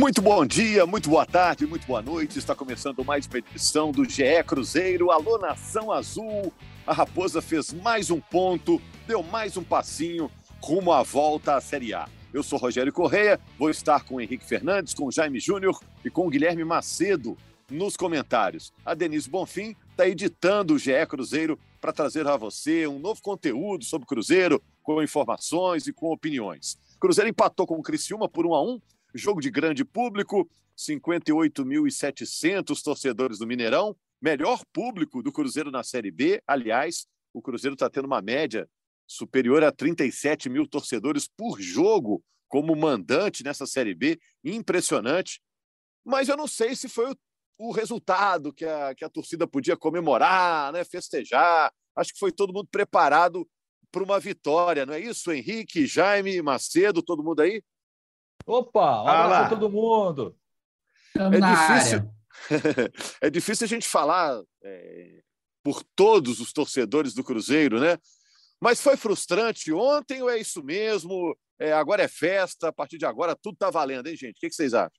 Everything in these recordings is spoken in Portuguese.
Muito bom dia, muito boa tarde, muito boa noite. Está começando mais uma edição do GE Cruzeiro. Alô, Nação Azul. A Raposa fez mais um ponto, deu mais um passinho rumo à volta à Série A. Eu sou Rogério Correia, vou estar com o Henrique Fernandes, com o Jaime Júnior e com o Guilherme Macedo nos comentários. A Denise Bonfim está editando o GE Cruzeiro para trazer a você um novo conteúdo sobre Cruzeiro, com informações e com opiniões. Cruzeiro empatou com o Criciúma por 1 a 1 Jogo de grande público, 58.700 torcedores do Mineirão, melhor público do Cruzeiro na Série B. Aliás, o Cruzeiro está tendo uma média superior a 37 mil torcedores por jogo como mandante nessa Série B. Impressionante. Mas eu não sei se foi o, o resultado que a, que a torcida podia comemorar, né, festejar. Acho que foi todo mundo preparado para uma vitória, não é isso, Henrique, Jaime, Macedo, todo mundo aí? Opa, um abraço a todo mundo. É difícil, é difícil a gente falar é, por todos os torcedores do Cruzeiro, né? Mas foi frustrante ontem ou é isso mesmo? É, agora é festa, a partir de agora tudo está valendo, hein, gente? O que, que vocês acham?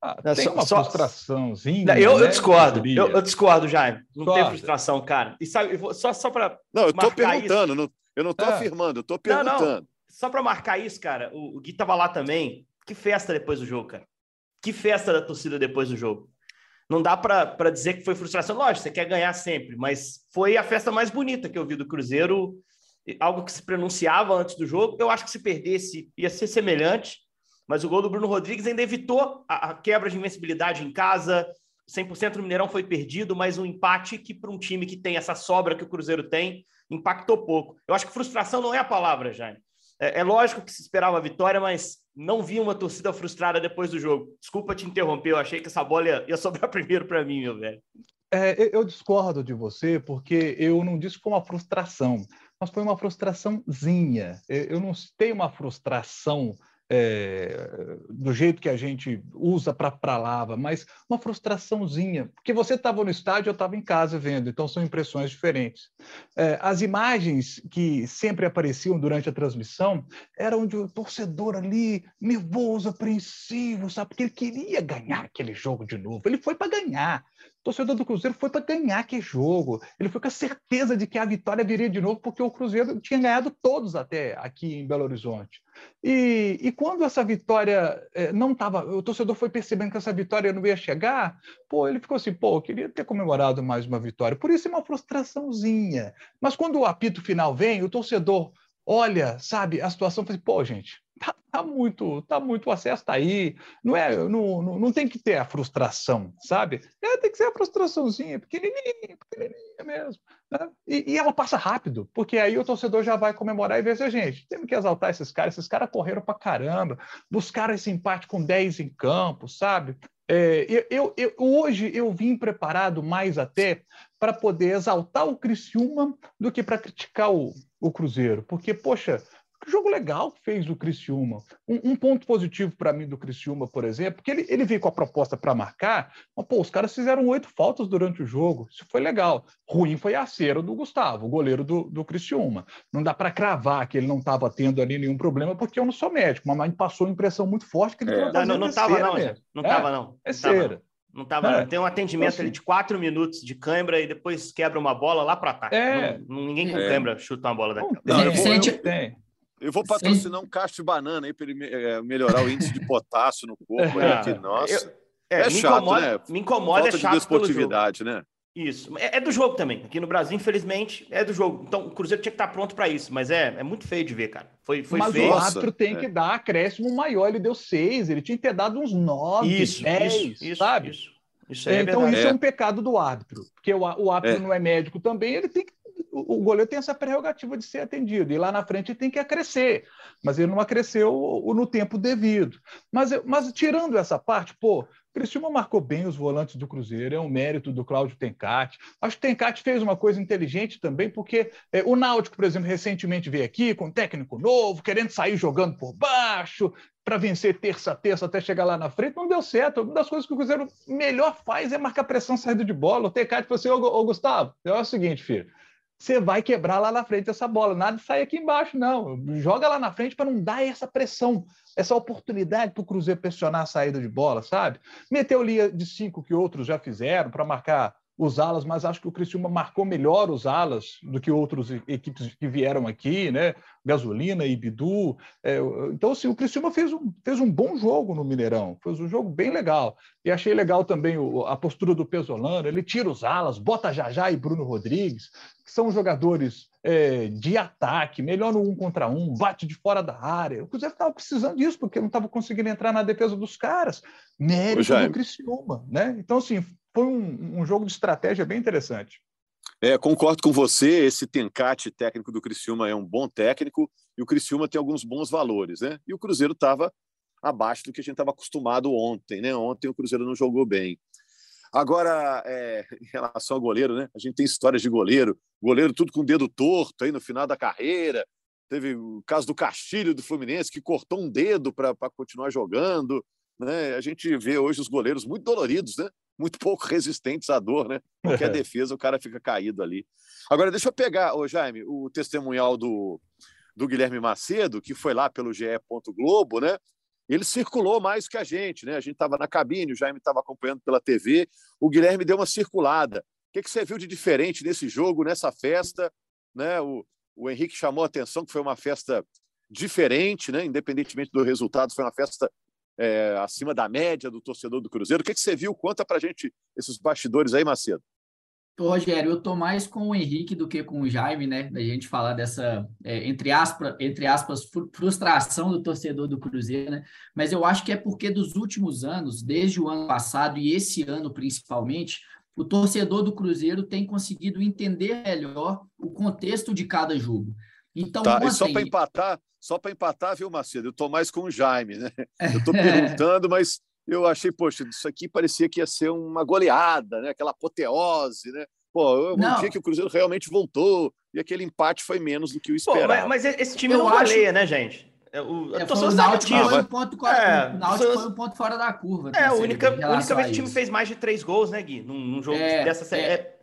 Ah, tem só uma só... frustraçãozinha. Não, eu, né? eu, discordo, eu, eu, discordo, Jaime. Não tem frustração, cara. E sabe, só, só para. Não, eu estou perguntando, não, eu não estou é. afirmando, eu estou perguntando. Não, não. Só para marcar isso, cara, o, o Gui estava lá também. Que festa depois do jogo, cara. Que festa da torcida depois do jogo. Não dá para dizer que foi frustração. Lógico, você quer ganhar sempre, mas foi a festa mais bonita que eu vi do Cruzeiro. Algo que se pronunciava antes do jogo. Eu acho que se perdesse ia ser semelhante, mas o gol do Bruno Rodrigues ainda evitou a, a quebra de invencibilidade em casa. 100% do Mineirão foi perdido, mas um empate que, para um time que tem essa sobra que o Cruzeiro tem, impactou pouco. Eu acho que frustração não é a palavra, Jaime. É, é lógico que se esperava a vitória, mas não vi uma torcida frustrada depois do jogo. Desculpa te interromper, eu achei que essa bola ia, ia sobrar primeiro para mim, meu velho. É, eu discordo de você, porque eu não disse que foi uma frustração, mas foi uma frustraçãozinha. Eu não tenho uma frustração é, do jeito que a gente usa para a palavra, mas uma frustraçãozinha, porque você estava no estádio, eu estava em casa vendo, então são impressões diferentes. É, as imagens que sempre apareciam durante a transmissão eram de um torcedor ali, nervoso, apreensivo, sabe? Porque ele queria ganhar aquele jogo de novo, ele foi para ganhar. Torcedor do Cruzeiro foi para ganhar aquele jogo. Ele foi com a certeza de que a vitória viria de novo, porque o Cruzeiro tinha ganhado todos até aqui em Belo Horizonte. E, e quando essa vitória é, não estava, o torcedor foi percebendo que essa vitória não ia chegar, pô, ele ficou assim, pô, eu queria ter comemorado mais uma vitória. Por isso é uma frustraçãozinha. Mas quando o apito final vem, o torcedor olha, sabe, a situação e fala assim, pô, gente, tá, tá, muito, tá muito, o acesso tá aí, não é, não, não, não, tem que ter a frustração, sabe? É, tem que ser a frustraçãozinha, pequenininha, pequenininha mesmo. Né? E, e, ela passa rápido, porque aí o torcedor já vai comemorar e ver assim, gente, temos que exaltar esses caras, esses caras correram pra caramba, buscaram esse empate com 10 em campo, sabe? É, eu, eu, hoje eu vim preparado mais até para poder exaltar o Criciúma do que para criticar o, o Cruzeiro, porque, poxa, jogo legal que fez o Criciúma. Um, um ponto positivo para mim do Criciúma, por exemplo, que ele, ele veio com a proposta para marcar, mas pô, os caras fizeram oito faltas durante o jogo. Isso foi legal. Ruim foi a cera do Gustavo, o goleiro do, do Criciúma. Não dá para cravar que ele não estava tendo ali nenhum problema, porque eu não sou médico, mas me passou a impressão muito forte que ele é. Não, não estava não, não estava é, não. É cera. Não tava, é. Tem um atendimento então, ali de quatro minutos de cãibra e depois quebra uma bola lá para ataque. É. Não, ninguém com é. cãibra chuta uma bola daquela. Não, eu vou patrocinar um cacho de banana aí para ele é, melhorar o índice de potássio no corpo. É, aqui, nossa. Eu, é, é chato, incomoda, né? Me incomoda, Falta é chato de desportividade, né? Isso. É, é, do jogo também. Aqui no Brasil, infelizmente, é do jogo. Então, o Cruzeiro tinha que estar pronto para isso, mas é, é muito feio de ver, cara. Foi, foi mas feio. o árbitro tem é. que dar acréscimo maior. Ele deu seis, ele tinha que ter dado uns nove, isso, dez, isso, isso, sabe? Isso. Isso é então, verdade. isso é. um pecado do árbitro, porque o, o árbitro não é médico também, ele tem que o goleiro tem essa prerrogativa de ser atendido, e lá na frente ele tem que acrescer, mas ele não acresceu no tempo devido. Mas, mas tirando essa parte, pô, O Criciúma marcou bem os volantes do Cruzeiro, é um mérito do Cláudio Tencati. Acho que o Tencati fez uma coisa inteligente também, porque é, o Náutico, por exemplo, recentemente veio aqui com um técnico novo, querendo sair jogando por baixo, para vencer terça a terça até chegar lá na frente, não deu certo. Uma das coisas que o Cruzeiro melhor faz é marcar pressão saída de bola. O Tencati falou assim: ô Gustavo, é o seguinte, filho você vai quebrar lá na frente essa bola. Nada de sair aqui embaixo, não. Joga lá na frente para não dar essa pressão, essa oportunidade para o Cruzeiro pressionar a saída de bola, sabe? Meteu linha de cinco que outros já fizeram para marcar os alas, mas acho que o Criciúma marcou melhor os alas do que outras equipes que vieram aqui, né? Gasolina e Bidu. É, então, assim, o Criciúma fez um, fez um bom jogo no Mineirão, fez um jogo bem legal. E achei legal também o, a postura do Pesolano, ele tira os alas, bota Jajá e Bruno Rodrigues, que são jogadores é, de ataque, melhor no um contra um, bate de fora da área. O Cruzeiro estava precisando disso, porque não estava conseguindo entrar na defesa dos caras. Mérito do Criciúma, né? Então, assim, foi um, um jogo de estratégia bem interessante. É, concordo com você, esse Tencate técnico do Criciúma é um bom técnico e o Criciúma tem alguns bons valores, né? E o Cruzeiro estava abaixo do que a gente estava acostumado ontem, né? Ontem o Cruzeiro não jogou bem. Agora, é, em relação ao goleiro, né? A gente tem histórias de goleiro, goleiro tudo com o dedo torto aí no final da carreira. Teve o caso do Castilho do Fluminense, que cortou um dedo para continuar jogando. Né? A gente vê hoje os goleiros muito doloridos, né? Muito pouco resistentes à dor, né? Qualquer é. defesa, o cara fica caído ali. Agora, deixa eu pegar, ô Jaime, o testemunhal do, do Guilherme Macedo, que foi lá pelo GE. Globo, né? Ele circulou mais que a gente, né? A gente estava na cabine, o Jaime estava acompanhando pela TV, o Guilherme deu uma circulada. O que, que você viu de diferente nesse jogo, nessa festa? Né? O, o Henrique chamou a atenção que foi uma festa diferente, né? independentemente do resultado, foi uma festa é, acima da média do torcedor do Cruzeiro. O que, que você viu? Conta para gente esses bastidores aí, Macedo. Rogério, eu tô mais com o Henrique do que com o Jaime, né? Da gente falar dessa, é, entre, aspas, entre aspas, frustração do torcedor do Cruzeiro, né? Mas eu acho que é porque dos últimos anos, desde o ano passado e esse ano principalmente, o torcedor do Cruzeiro tem conseguido entender melhor o contexto de cada jogo. Então, tá, ontem... e só para empatar, só para empatar, viu, Macedo? Eu estou mais com o Jaime, né? Eu estou perguntando, mas eu achei, poxa, isso aqui parecia que ia ser uma goleada, né? Aquela apoteose, né? Pô, um Não. dia que o Cruzeiro realmente voltou e aquele empate foi menos do que o esperado. Pô, mas, mas, esse time eu não acho... baleia, né, gente? É, o, é, o Náutico foi um ponto, é, o Náutico foi um ponto fora da curva. É, a única, única vez que o time fez mais de três gols, né, Gui? Num, num jogo é, dessa série. É,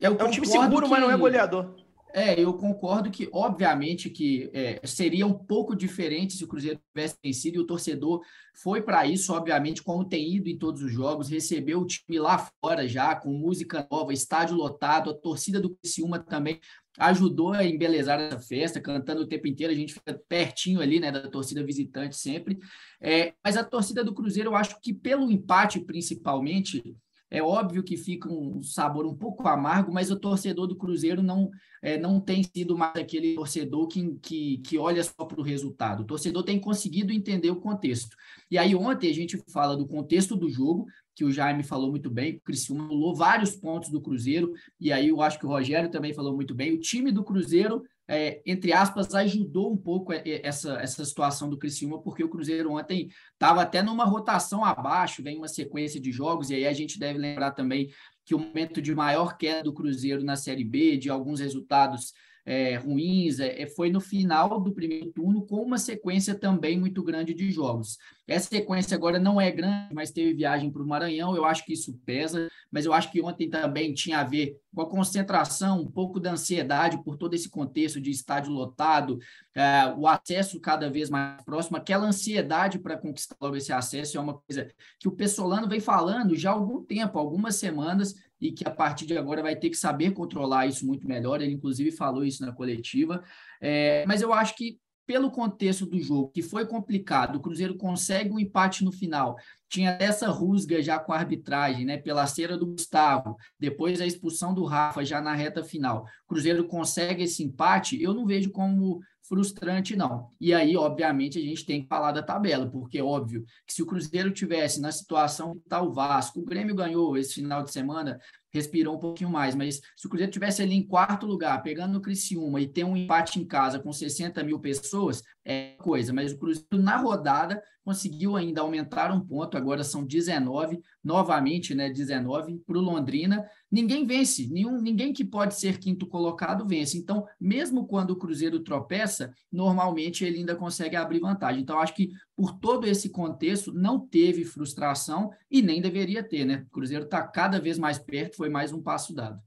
é, é um time seguro, que... mas não é goleador. É, eu concordo que, obviamente, que é, seria um pouco diferente se o Cruzeiro tivesse vencido e o torcedor foi para isso, obviamente, como tem ido em todos os jogos, recebeu o time lá fora já, com música nova, estádio lotado, a torcida do Criciúma também ajudou a embelezar essa festa, cantando o tempo inteiro, a gente fica pertinho ali, né, da torcida visitante sempre. É, mas a torcida do Cruzeiro, eu acho que pelo empate, principalmente, é óbvio que fica um sabor um pouco amargo, mas o torcedor do Cruzeiro não, é, não tem sido mais aquele torcedor que, que, que olha só para o resultado. O torcedor tem conseguido entender o contexto. E aí, ontem, a gente fala do contexto do jogo, que o Jaime falou muito bem, o Criciúma pulou vários pontos do Cruzeiro, e aí eu acho que o Rogério também falou muito bem. O time do Cruzeiro é, entre aspas, ajudou um pouco essa, essa situação do Criciúma, porque o Cruzeiro ontem estava até numa rotação abaixo, vem uma sequência de jogos, e aí a gente deve lembrar também que o momento de maior queda do Cruzeiro na Série B, de alguns resultados é, ruins, é, é, foi no final do primeiro turno, com uma sequência também muito grande de jogos. Essa sequência agora não é grande, mas teve viagem para o Maranhão, eu acho que isso pesa, mas eu acho que ontem também tinha a ver com a concentração, um pouco da ansiedade por todo esse contexto de estádio lotado, é, o acesso cada vez mais próximo, aquela ansiedade para conquistar logo esse acesso é uma coisa que o Pessolano vem falando já há algum tempo, algumas semanas, e que a partir de agora vai ter que saber controlar isso muito melhor. Ele, inclusive, falou isso na coletiva. É, mas eu acho que, pelo contexto do jogo, que foi complicado, o Cruzeiro consegue um empate no final. Tinha essa rusga já com a arbitragem, né? Pela cera do Gustavo, depois a expulsão do Rafa já na reta final. O Cruzeiro consegue esse empate, eu não vejo como frustrante, não. E aí, obviamente, a gente tem que falar da tabela, porque é óbvio que se o Cruzeiro tivesse na situação que está o Vasco, o Grêmio ganhou esse final de semana, respirou um pouquinho mais, mas se o Cruzeiro tivesse ali em quarto lugar, pegando o Criciúma e ter um empate em casa com 60 mil pessoas, é coisa, mas o Cruzeiro na rodada conseguiu ainda aumentar um ponto, agora são 19, novamente, né, 19 para o Londrina. Ninguém vence, nenhum, ninguém que pode ser quinto colocado vence. Então, mesmo quando o Cruzeiro tropeça, normalmente ele ainda consegue abrir vantagem. Então, acho que por todo esse contexto, não teve frustração e nem deveria ter, né? O Cruzeiro está cada vez mais perto, foi mais um passo dado.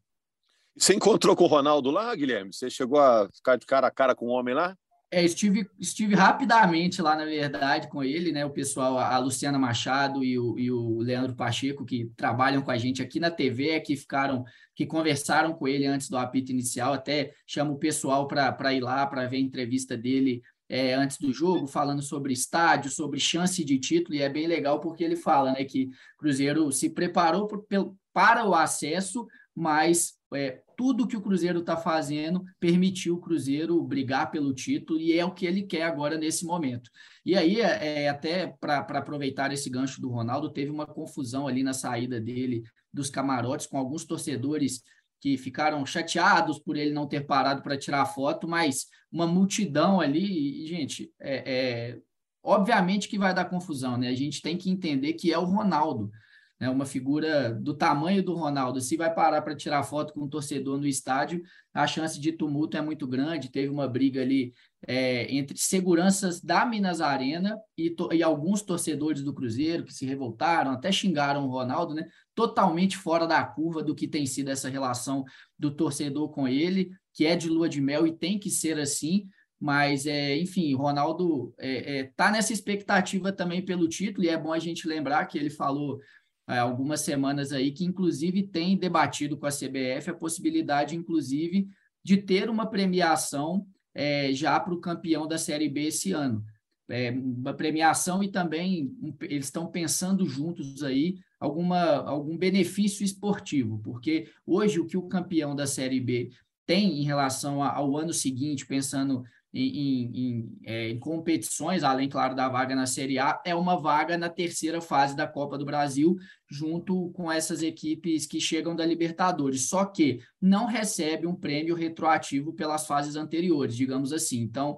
Você encontrou com o Ronaldo lá, Guilherme? Você chegou a ficar de cara a cara com o homem lá? É, estive, estive rapidamente lá, na verdade, com ele, né? O pessoal, a Luciana Machado e o, e o Leandro Pacheco, que trabalham com a gente aqui na TV, é que ficaram, que conversaram com ele antes do apito inicial. Até chamo o pessoal para ir lá para ver a entrevista dele é, antes do jogo, falando sobre estádio, sobre chance de título, e é bem legal porque ele fala né, que Cruzeiro se preparou por, para o acesso, mas é, tudo que o Cruzeiro está fazendo permitiu o Cruzeiro brigar pelo título e é o que ele quer agora nesse momento. E aí, é, é até para aproveitar esse gancho do Ronaldo, teve uma confusão ali na saída dele dos camarotes com alguns torcedores que ficaram chateados por ele não ter parado para tirar foto, mas uma multidão ali, e, gente, é, é, obviamente que vai dar confusão, né? A gente tem que entender que é o Ronaldo né, uma figura do tamanho do Ronaldo, se vai parar para tirar foto com um torcedor no estádio, a chance de tumulto é muito grande. Teve uma briga ali é, entre seguranças da Minas Arena e, e, alguns torcedores do Cruzeiro que se revoltaram, até xingaram o Ronaldo, né? Totalmente fora da curva do que tem sido essa relação do torcedor com ele, que é de lua de mel e tem que ser assim. Mas, é, enfim, Ronaldo está é, é, tá nessa expectativa também pelo título, e é bom a gente lembrar que ele falou é, algumas semanas aí, que inclusive tem debatido com a CBF a possibilidade, inclusive, de ter uma premiação é, já para o campeão da Série B esse ano. É, uma premiação e também um, eles estão pensando juntos aí alguma, algum benefício esportivo, porque hoje o que o campeão da Série B tem em relação ao ano seguinte, pensando em, em, é, em, competições, além, claro, da vaga na Série A, é uma vaga na terceira fase da Copa do Brasil, junto com essas equipes que chegam da Libertadores. Só que não recebe um prêmio retroativo pelas fases anteriores, digamos assim. Então,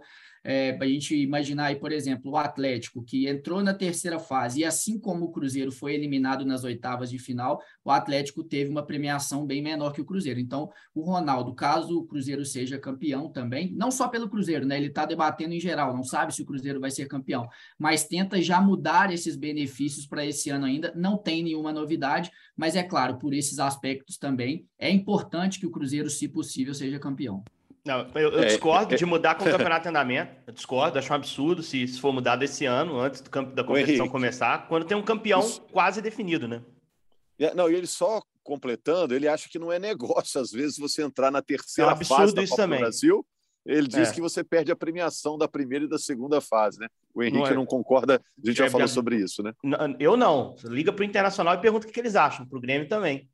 é, para a gente imaginar aí, por exemplo, o Atlético, que entrou na terceira fase, e assim como o Cruzeiro foi eliminado nas oitavas de final, o Atlético teve uma premiação bem menor que o Cruzeiro. Então, o Ronaldo, caso o Cruzeiro seja campeão também, não só pelo Cruzeiro, né? Ele está debatendo em geral, não sabe se o Cruzeiro vai ser campeão, mas tenta já mudar esses benefícios para esse ano ainda. Não tem nenhuma novidade, mas é claro, por esses aspectos também, é importante que o Cruzeiro, se possível, seja campeão. Não, eu, eu é, discordo é, de mudar com o campeonato em andamento. Eu discordo, acho um absurdo se, se for mudado esse ano, antes do, da competição começar, quando tem um campeão isso... quase definido, né? É, não, e ele só completando, ele acha que não é negócio, às vezes, você entrar na terceira é um fase da Copa do Brasil. Ele diz é. que você perde a premiação da primeira e da segunda fase, né? O Henrique não, é. não concorda, a gente já é, falou sobre isso, né? Eu não. Liga para o Internacional e pergunta o que eles acham, para o Grêmio também.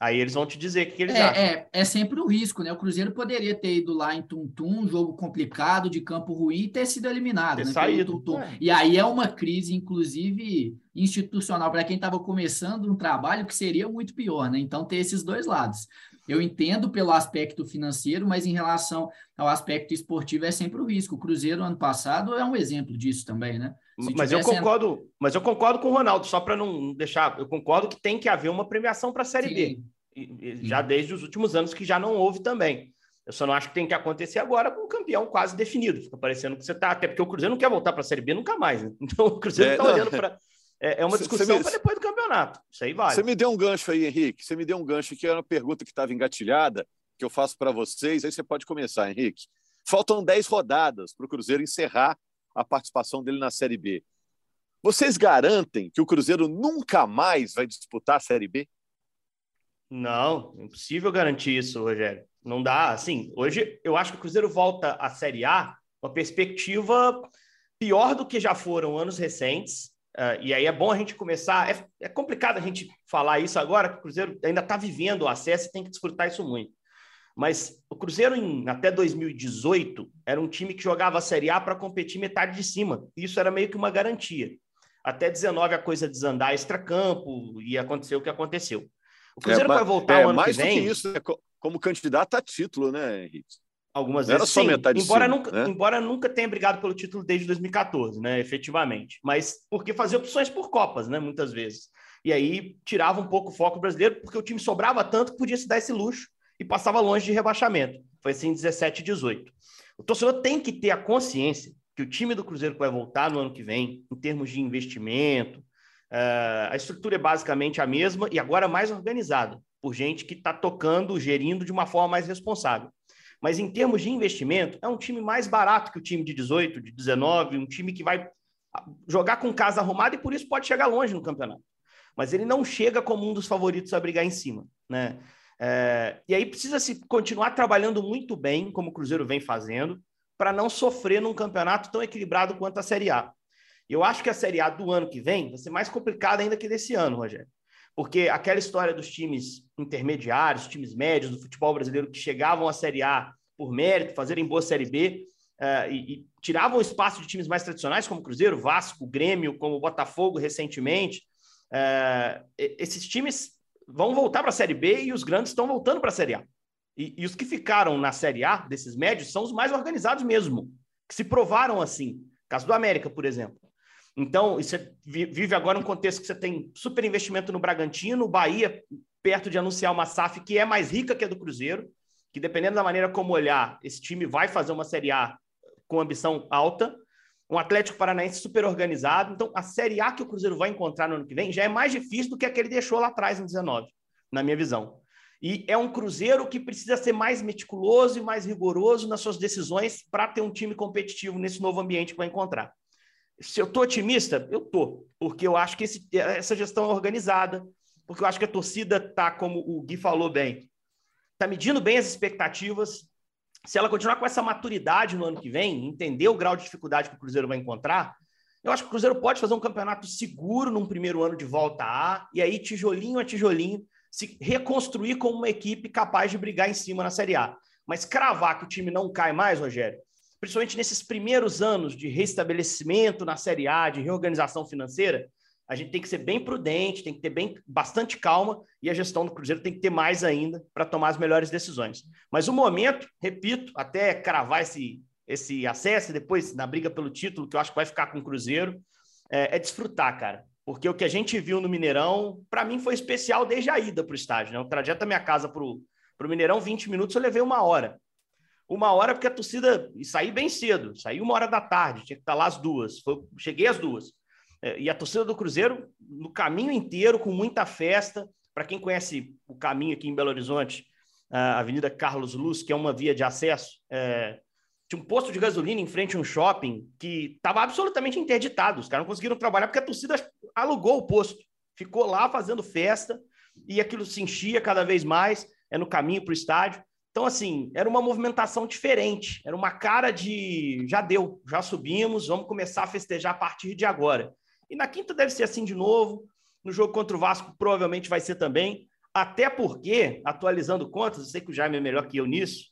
Aí eles vão te dizer o que, eles é, acham. É, é sempre o um risco, né? O Cruzeiro poderia ter ido lá em Tum-Tum, jogo complicado, de campo ruim, e ter sido eliminado. Ter né? saído. É. E aí é uma crise, inclusive, institucional, para quem estava começando um trabalho que seria muito pior, né? Então, ter esses dois lados. Eu entendo pelo aspecto financeiro, mas em relação ao aspecto esportivo é sempre o risco. O Cruzeiro, ano passado, é um exemplo disso também, né? Mas eu concordo, mas eu concordo com o Ronaldo, só para não deixar, eu concordo que tem que haver uma premiação para a Série Sim. B. E, já desde os últimos anos que já não houve também. Eu só não acho que tem que acontecer agora com o campeão quase definido. Fica parecendo que você está. Até porque o Cruzeiro não quer voltar para a Série B nunca mais. Né? Então o Cruzeiro está é, olhando para. É, é, uma discussão para depois do campeonato. Isso aí vale. Você me deu um gancho aí, Henrique. Você me deu um gancho que era uma pergunta que estava engatilhada, que eu faço para vocês. Aí você pode começar, Henrique. Faltam 10 rodadas para o Cruzeiro encerrar a participação dele na Série B. Vocês garantem que o Cruzeiro nunca mais vai disputar a Série B? Não, impossível garantir isso, Rogério. Não dá. Assim, hoje eu acho que o Cruzeiro volta à Série A uma perspectiva pior do que já foram anos recentes. Uh, e aí é bom a gente começar. É, é, complicado a gente falar isso agora, que o Cruzeiro ainda está vivendo o acesso e tem que desfrutar isso muito. Mas o Cruzeiro, em, até 2018, era um time que jogava a Série A para competir metade de cima. Isso era meio que uma garantia. Até 19 a coisa desandar extra-campo e aconteceu o que aconteceu. O Cruzeiro é, vai voltar é, o ano mais que vem. Do que isso, é como candidato a título, né, Henrique? Algumas vezes. Era só sim. metade embora cima, nunca, né? embora nunca tenha brigado pelo título desde 2014, né? Efetivamente. Mas porque fazia opções por Copas, né? Muitas vezes. E aí tirava um pouco o foco brasileiro, porque o time sobrava tanto que podia se dar esse luxo e passava longe de rebaixamento. Foi assim em 17 e 18. O torcedor tem que ter a consciência que o time do Cruzeiro que vai voltar no ano que vem, em termos de investimento, uh, a estrutura é basicamente a mesma e agora mais organizada, por gente que está tocando, gerindo de uma forma mais responsável. Mas em termos de investimento, é um time mais barato que o time de 18, de 19, um time que vai jogar com casa arrumada e por isso pode chegar longe no campeonato. Mas ele não chega como um dos favoritos a brigar em cima, né? É, e aí precisa se continuar trabalhando muito bem, como o Cruzeiro vem fazendo, para não sofrer num campeonato tão equilibrado quanto a Série A. Eu acho que a Série A do ano que vem vai ser mais complicada ainda que desse ano, Rogério. Porque aquela história dos times intermediários, times médios do futebol brasileiro que chegavam à Série A por mérito, fazerem boa Série B uh, e, e, tiravam espaço de times mais tradicionais, como Cruzeiro, Vasco, Grêmio, como Botafogo recentemente. Uh, esses times vão voltar para a Série B e os grandes estão voltando para a Série A. E, e, os que ficaram na Série A, desses médios, são os mais organizados mesmo, que se provaram assim. Caso do América, por exemplo. Então, você vive agora um contexto que você tem super investimento no Bragantino, Bahia, perto de anunciar uma SAF que é mais rica que a do Cruzeiro, que dependendo da maneira como olhar, esse time vai fazer uma Série A com ambição alta. Um Atlético Paranaense super organizado. Então, a Série A que o Cruzeiro vai encontrar no ano que vem já é mais difícil do que a que ele deixou lá atrás, em 19, na minha visão. E é um Cruzeiro que precisa ser mais meticuloso e mais rigoroso nas suas decisões para ter um time competitivo nesse novo ambiente que vai encontrar. Se eu estou otimista, eu estou, porque eu acho que esse, essa gestão é organizada, porque eu acho que a torcida está, como o Gui falou bem, está medindo bem as expectativas. Se ela continuar com essa maturidade no ano que vem, entender o grau de dificuldade que o Cruzeiro vai encontrar, eu acho que o Cruzeiro pode fazer um campeonato seguro num primeiro ano de volta A, e aí, tijolinho a tijolinho, se reconstruir como uma equipe capaz de brigar em cima na Série A. Mas cravar que o time não cai mais, Rogério, principalmente nesses primeiros anos de restabelecimento na Série A, de reorganização financeira, a gente tem que ser bem prudente, tem que ter bem, bastante calma e a gestão do Cruzeiro tem que ter mais ainda para tomar as melhores decisões. Mas o momento, repito, até cravar esse, esse acesso, depois na briga pelo título, que eu acho que vai ficar com o Cruzeiro, é, é desfrutar, cara. Porque o que a gente viu no Mineirão, para mim foi especial desde a ida para o estádio. Né? O trajeto da minha casa para o Mineirão, 20 minutos, eu levei uma hora. Uma hora porque a torcida... E saí bem cedo, saí uma hora da tarde, tinha que estar lá às duas. Foi, cheguei às duas. É, e a torcida do Cruzeiro, no caminho inteiro, com muita festa. Para quem conhece o caminho aqui em Belo Horizonte, a Avenida Carlos Luz, que é uma via de acesso, é, tinha um posto de gasolina em frente a um shopping que estava absolutamente interditado. Os caras não conseguiram trabalhar porque a torcida alugou o posto, ficou lá fazendo festa e aquilo se enchia cada vez mais, é no caminho para o estádio. Então, assim, era uma movimentação diferente, era uma cara de já deu, já subimos, vamos começar a festejar a partir de agora. E na quinta deve ser assim de novo. No jogo contra o Vasco, provavelmente vai ser também. Até porque, atualizando contas, eu sei que o Jaime é melhor que eu nisso,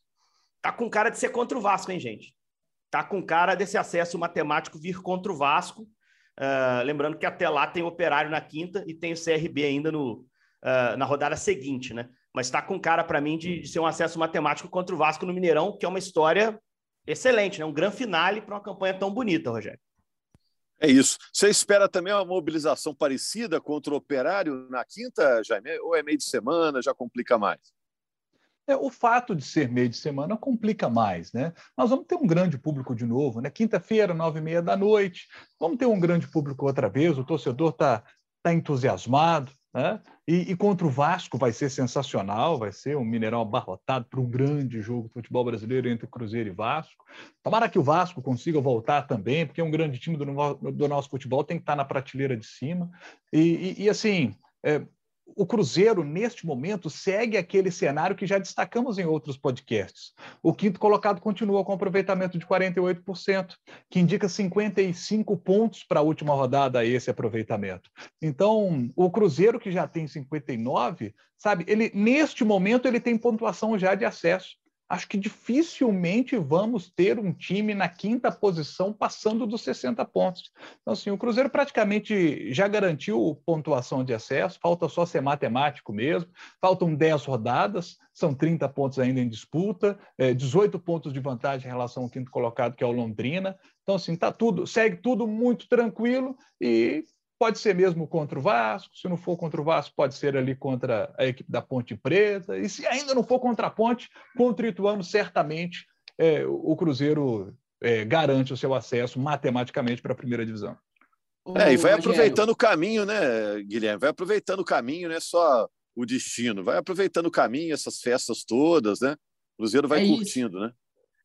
tá com cara de ser contra o Vasco, hein, gente? Tá com cara desse acesso matemático vir contra o Vasco. Uh, lembrando que até lá tem o Operário na quinta e tem o CRB ainda no, uh, na rodada seguinte, né? Mas está com cara para mim de, de, ser um acesso matemático contra o Vasco no Mineirão, que é uma história excelente, né? Um grande finale para uma campanha tão bonita, Rogério. É isso. Você espera também uma mobilização parecida contra o Operário na quinta, Jaime? Ou é meio de semana, já complica mais? É, o fato de ser meio de semana complica mais, né? Nós vamos ter um grande público de novo, né? Quinta-feira, nove e meia da noite, vamos ter um grande público outra vez, o torcedor está tá entusiasmado, né? E, e, contra o Vasco vai ser sensacional, vai ser um Mineirão abarrotado para um grande jogo de futebol brasileiro entre Cruzeiro e Vasco. Tomara que o Vasco consiga voltar também, porque é um grande time do, do nosso futebol, tem que estar na prateleira de cima. E, e, e assim, é, o Cruzeiro, neste momento, segue aquele cenário que já destacamos em outros podcasts. O quinto colocado continua com aproveitamento de 48%, que indica 55 pontos para a última rodada esse aproveitamento. Então, o Cruzeiro, que já tem 59, sabe, ele neste momento ele tem pontuação já de acesso. Acho que dificilmente vamos ter um time na quinta posição passando dos 60 pontos. Então, assim, o Cruzeiro praticamente já garantiu pontuação de acesso, falta só ser matemático mesmo, faltam 10 rodadas, são 30 pontos ainda em disputa, 18 pontos de vantagem em relação ao quinto colocado, que é o Londrina. Então, assim, tá tudo, segue tudo muito tranquilo e Pode ser mesmo contra o Vasco, se não for contra o Vasco, pode ser ali contra a equipe da Ponte Preta, e se ainda não for contra a Ponte, contra o Ituano, certamente é, o Cruzeiro é, garante o seu acesso matematicamente para a primeira divisão. É, e vai aproveitando o caminho, né, Guilherme? Vai aproveitando o caminho, não é só o destino, vai aproveitando o caminho, essas festas todas, né? O Cruzeiro vai é curtindo, isso. né?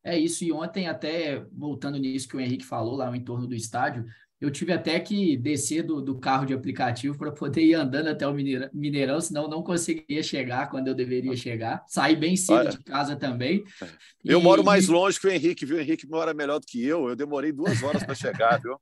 É isso, e ontem, até voltando nisso que o Henrique falou lá no entorno do estádio, eu tive até que descer do, do carro de aplicativo para poder ir andando até o Mineirão, senão não conseguiria chegar quando eu deveria chegar. Saí bem cedo Olha, de casa também. Eu e, moro mais longe que o Henrique, viu? O Henrique mora melhor do que eu. Eu demorei duas horas para chegar, viu?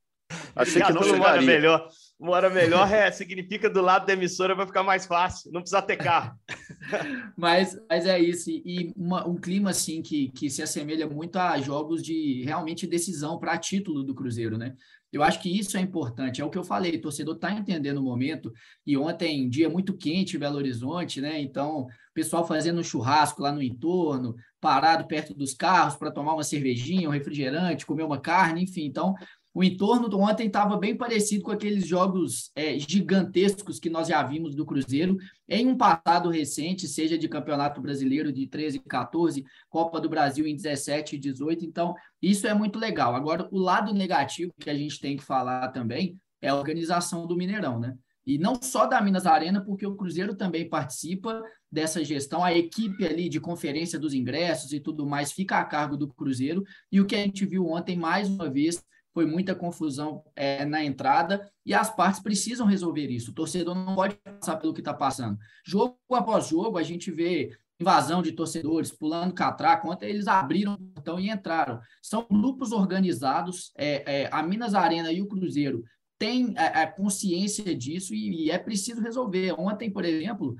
Achei que não chegaria. Mora melhor. Mora melhor é, significa do lado da emissora vai ficar mais fácil, não precisa ter carro. mas, mas é isso. E uma, um clima assim que, que se assemelha muito a jogos de realmente decisão para título do Cruzeiro, né? Eu acho que isso é importante, é o que eu falei, o torcedor está entendendo o momento, e ontem, dia muito quente em Belo Horizonte, né? Então, pessoal fazendo um churrasco lá no entorno, parado perto dos carros para tomar uma cervejinha, um refrigerante, comer uma carne, enfim. Então, o entorno do ontem estava bem parecido com aqueles jogos é, gigantescos que nós já vimos do Cruzeiro em um passado recente, seja de Campeonato Brasileiro de 13 e 14, Copa do Brasil em 17 e 18. Então, isso é muito legal. Agora, o lado negativo que a gente tem que falar também é a organização do Mineirão, né? E não só da Minas Arena, porque o Cruzeiro também participa dessa gestão, a equipe ali de conferência dos ingressos e tudo mais fica a cargo do Cruzeiro. E o que a gente viu ontem, mais uma vez, foi muita confusão é, na entrada e as partes precisam resolver isso. O torcedor não pode passar pelo que está passando. Jogo após jogo, a gente vê invasão de torcedores, pulando catraca, ontem eles abriram o portão e entraram. São grupos organizados, é, é, a Minas Arena e o Cruzeiro têm a, é, é, consciência disso e, e, é preciso resolver. Ontem, por exemplo,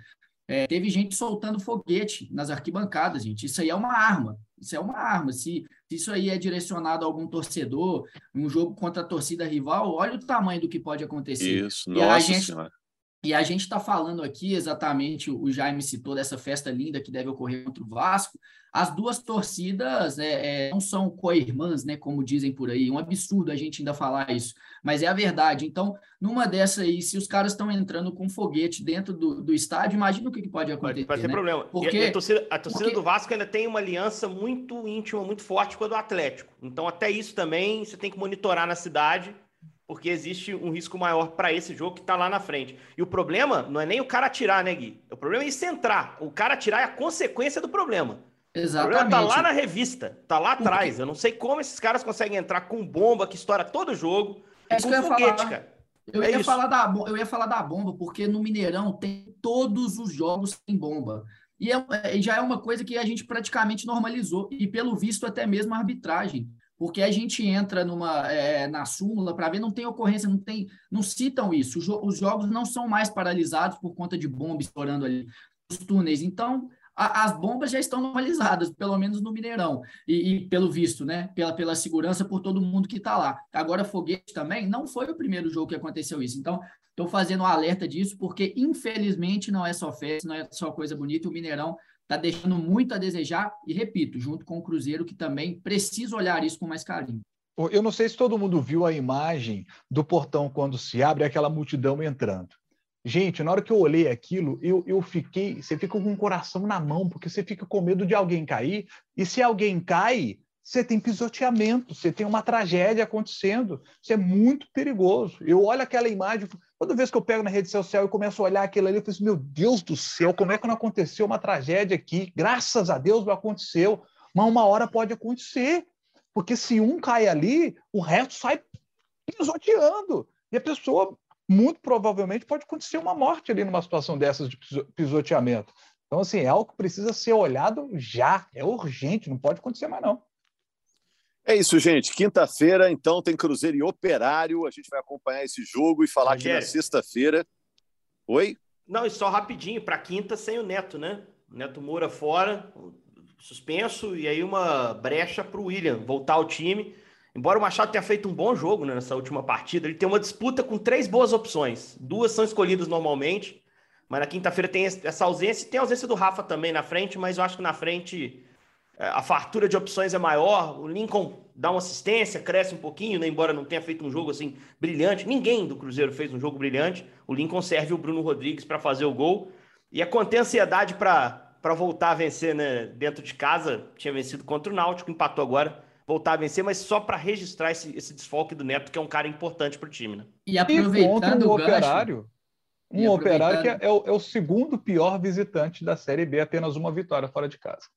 é, teve gente soltando foguete nas arquibancadas, gente. Isso aí é uma arma. Isso é uma arma. Se, se isso aí é direcionado a algum torcedor, um jogo contra a torcida rival, olha o tamanho do que pode acontecer. Isso, e nossa a gente, senhora. E a gente está falando aqui exatamente, o Jaime citou dessa festa linda que deve ocorrer contra o Vasco. As duas torcidas é, é, não são co-irmãs, né, como dizem por aí. É um absurdo a gente ainda falar isso, mas é a verdade. Então, numa dessa aí, se os caras estão entrando com foguete dentro do, do estádio, imagina o que, que pode acontecer. Vai ter né? problema. Porque, a, a torcida, a torcida porque... do Vasco ainda tem uma aliança muito íntima, muito forte com a do Atlético. Então, até isso também você tem que monitorar na cidade porque existe um risco maior para esse jogo que está lá na frente. E o problema não é nem o cara atirar, né, Gui? O problema é isso entrar. O cara atirar é a consequência do problema. Exatamente. O problema tá lá na revista, tá lá atrás. Eu não sei como esses caras conseguem entrar com bomba que estoura todo jogo. É isso que eu ia foguete, falar. cara. Eu, é ia falar da, eu ia falar da bomba, porque no Mineirão tem todos os jogos em bomba. E é, é, já é uma coisa que a gente praticamente normalizou. E, pelo visto, até mesmo a arbitragem porque a gente entra numa é, na súmula para ver, não tem ocorrência, não tem, não citam isso. Os, os, jogos não são mais paralisados por conta de bombas estourando ali os túneis. Então, a, as bombas já estão normalizadas, pelo menos no Mineirão, e, e, pelo visto, né? Pela, pela segurança por todo mundo que está lá. Agora, foguete também não foi o primeiro jogo que aconteceu isso. Então, estou fazendo um alerta disso, porque infelizmente não é só festa, não é só coisa bonita. O Mineirão está deixando muito a desejar, e repito, junto com o Cruzeiro, que também precisa olhar isso com mais carinho. Eu não sei se todo mundo viu a imagem do portão quando se abre aquela multidão entrando. Gente, na hora que eu olhei aquilo, eu, eu fiquei. Você fica com o coração na mão, porque você fica com medo de alguém cair. E se alguém cai, você tem pisoteamento, você tem uma tragédia acontecendo. Isso é muito perigoso. Eu olho aquela imagem, toda vez que eu pego na rede social e começo a olhar aquilo ali, eu penso, meu Deus do céu, como é que não aconteceu uma tragédia aqui? Graças a Deus não aconteceu. Mas uma hora pode acontecer. Porque se um cai ali, o resto sai pisoteando. E a pessoa, muito provavelmente, pode acontecer uma morte ali numa situação dessas de pisoteamento. Então, assim, é algo que precisa ser olhado já. É urgente, não pode acontecer mais, não. É isso, gente. Quinta-feira, então, tem Cruzeiro e Operário. A gente vai acompanhar esse jogo e falar Rogério. aqui na sexta-feira. Oi? Não, e só rapidinho, para quinta sem o Neto, né? Neto Moura fora. suspenso, e aí uma brecha para o William voltar ao time. Embora o Machado tenha feito um bom jogo né, nessa última partida, ele tem uma disputa com três boas opções. Duas são escolhidas normalmente, mas na quinta-feira tem essa ausência. Tem a ausência do Rafa também na frente, mas eu acho que na frente a fartura de opções é maior. O Lincoln dá uma assistência, cresce um pouquinho, né, embora não tenha feito um jogo assim brilhante. Ninguém do Cruzeiro fez um jogo brilhante. O Lincoln serve o Bruno Rodrigues para fazer o gol. E a contém ansiedade para voltar a vencer né, dentro de casa. Tinha vencido contra o Náutico, empatou agora voltar a vencer, mas só para registrar esse, esse desfoque do Neto, que é um cara importante para o time, né? E aproveitando e o operário, um operário que é, é, o, é o segundo pior visitante da Série B, apenas uma vitória fora de casa.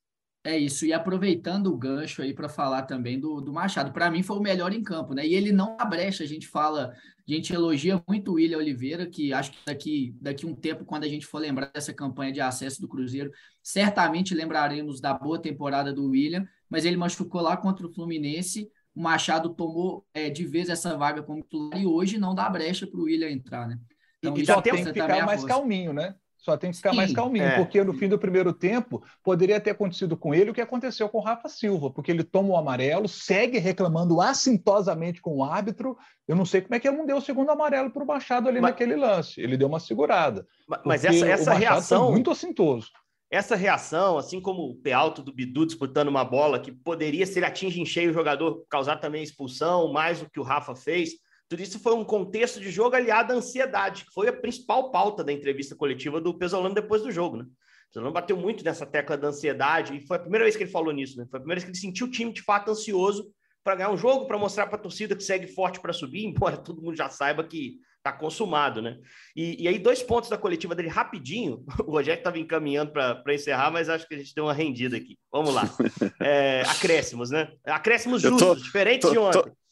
É isso, e aproveitando o gancho aí para falar também do, do Machado, para mim foi o melhor em campo, né? E ele não dá brecha, a gente fala, a gente elogia muito o William Oliveira, que acho que daqui, daqui um tempo, quando a gente for lembrar dessa campanha de acesso do Cruzeiro, certamente lembraremos da boa temporada do William, mas ele machucou lá contra o Fluminense, o Machado tomou é, de vez essa vaga como titular e hoje não dá brecha para o William entrar, né? Então, e já tem que ficar mais calminho, né? Só tem que ficar Sim, mais calminho, é. porque no fim do primeiro tempo poderia ter acontecido com ele o que aconteceu com o Rafa Silva, porque ele toma o amarelo, segue reclamando assintosamente com o árbitro. Eu não sei como é que ele não deu o segundo amarelo para o Machado ali mas, naquele lance. Ele deu uma segurada. Mas essa, essa reação. muito assintoso. Essa reação, assim como o pé alto do Bidu disputando uma bola que poderia, se ele atinge em cheio o jogador, causar também expulsão, mais do que o Rafa fez tudo isso foi um contexto de jogo aliado à ansiedade, que foi a principal pauta da entrevista coletiva do Pesolano depois do jogo, né? O Pesolano bateu muito nessa tecla da ansiedade e foi a primeira vez que ele falou nisso, né? Foi a primeira vez que ele sentiu o time de fato ansioso para ganhar um jogo, para mostrar para a torcida que segue forte para subir, embora todo mundo já saiba que está consumado, né? E, e, aí, dois pontos da coletiva dele rapidinho. O Rogério estava encaminhando para encerrar, mas acho que a gente deu uma rendida aqui. Vamos lá. É, acréscimos, né? Acréscimos justos, tô, diferentes tô, de ontem. Tô,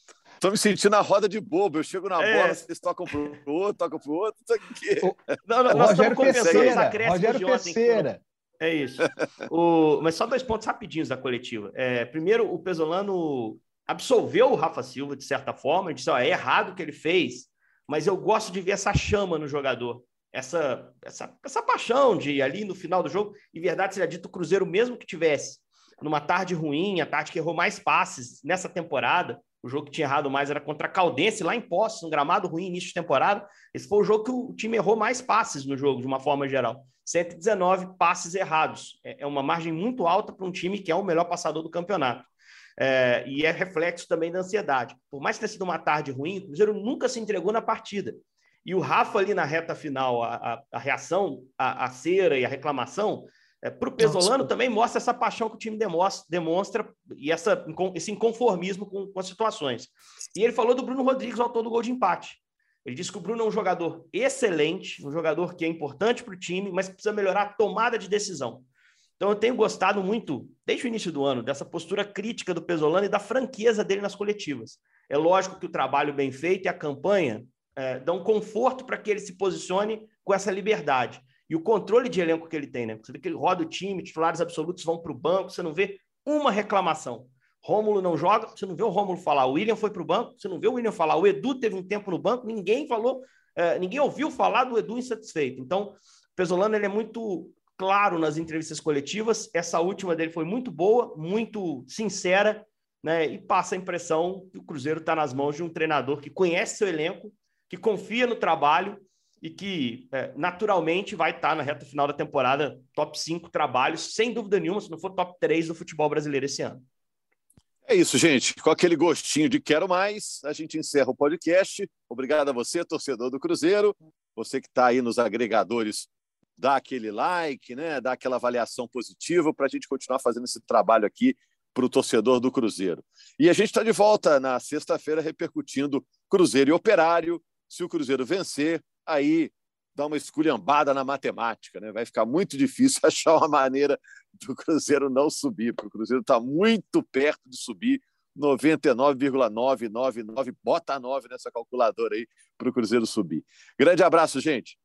Tô me sentindo na roda de bobo. Eu chego na é. bola, vocês tocam pro outro, tocam pro outro. Isso aqui. Não, não, nós Rogério estamos compensando os acréscimos de ontem. É isso. o... Mas só dois pontos rapidinhos da coletiva. É, primeiro, o Pesolano absolveu o Rafa Silva, de certa forma. Ele disse: ó, é errado o que ele fez, mas eu gosto de ver essa chama no jogador. Essa, essa, essa paixão de ali no final do jogo. E verdade seja dito, o Cruzeiro, mesmo que tivesse numa tarde ruim, a tarde que errou mais passes nessa temporada, o jogo que tinha errado mais era contra a Caldense, lá em Poços, um gramado ruim, início de temporada. Esse foi o jogo que o time errou mais passes no jogo, de uma forma geral. 119 passes errados. É, é uma margem muito alta para um time que é o melhor passador do campeonato. É, e é reflexo também da ansiedade. Por mais que tenha sido uma tarde ruim, o Cruzeiro nunca se entregou na partida. E o Rafa ali na reta final, a, a, a reação, a, a cera e a reclamação, é, para o Pesolano também mostra essa paixão que o time demonstra, demonstra e essa, esse inconformismo com, com as situações. E ele falou do Bruno Rodrigues, autor do gol de empate. Ele disse que o Bruno é um jogador excelente, um jogador que é importante para o time, mas precisa melhorar a tomada de decisão. Então eu tenho gostado muito, desde o início do ano, dessa postura crítica do Pesolano e da franqueza dele nas coletivas. É lógico que o trabalho bem feito e a campanha é, dão conforto para que ele se posicione com essa liberdade. E o controle de elenco que ele tem, né? Você vê que ele roda o time, titulares absolutos vão para o banco, você não vê uma reclamação. Rômulo não joga, você não vê o Rômulo falar. O William foi para o banco, você não vê o William falar. O Edu teve um tempo no banco, ninguém falou, é, ninguém ouviu falar do Edu insatisfeito. Então, Pesolano ele é muito claro nas entrevistas coletivas. Essa última dele foi muito boa, muito sincera, né? E passa a impressão que o Cruzeiro está nas mãos de um treinador que conhece seu elenco, que confia no trabalho e que é, naturalmente vai estar na reta final da temporada top 5 trabalhos, sem dúvida nenhuma, se não for top 3 do futebol brasileiro esse ano. É isso, gente. Com aquele gostinho de quero mais, a gente encerra o podcast. Obrigado a você, torcedor do Cruzeiro. Você que está aí nos agregadores, dá aquele like, né? dá aquela avaliação positiva para a gente continuar fazendo esse trabalho aqui para o torcedor do Cruzeiro. E a gente está de volta na sexta-feira repercutindo Cruzeiro e Operário. Se o Cruzeiro vencer, aí dá uma esculhambada na matemática, né? Vai ficar muito difícil achar uma maneira do Cruzeiro não subir, porque o Cruzeiro está muito perto de subir. 99,999, bota 9 nessa calculadora aí para o Cruzeiro subir. Grande abraço, gente.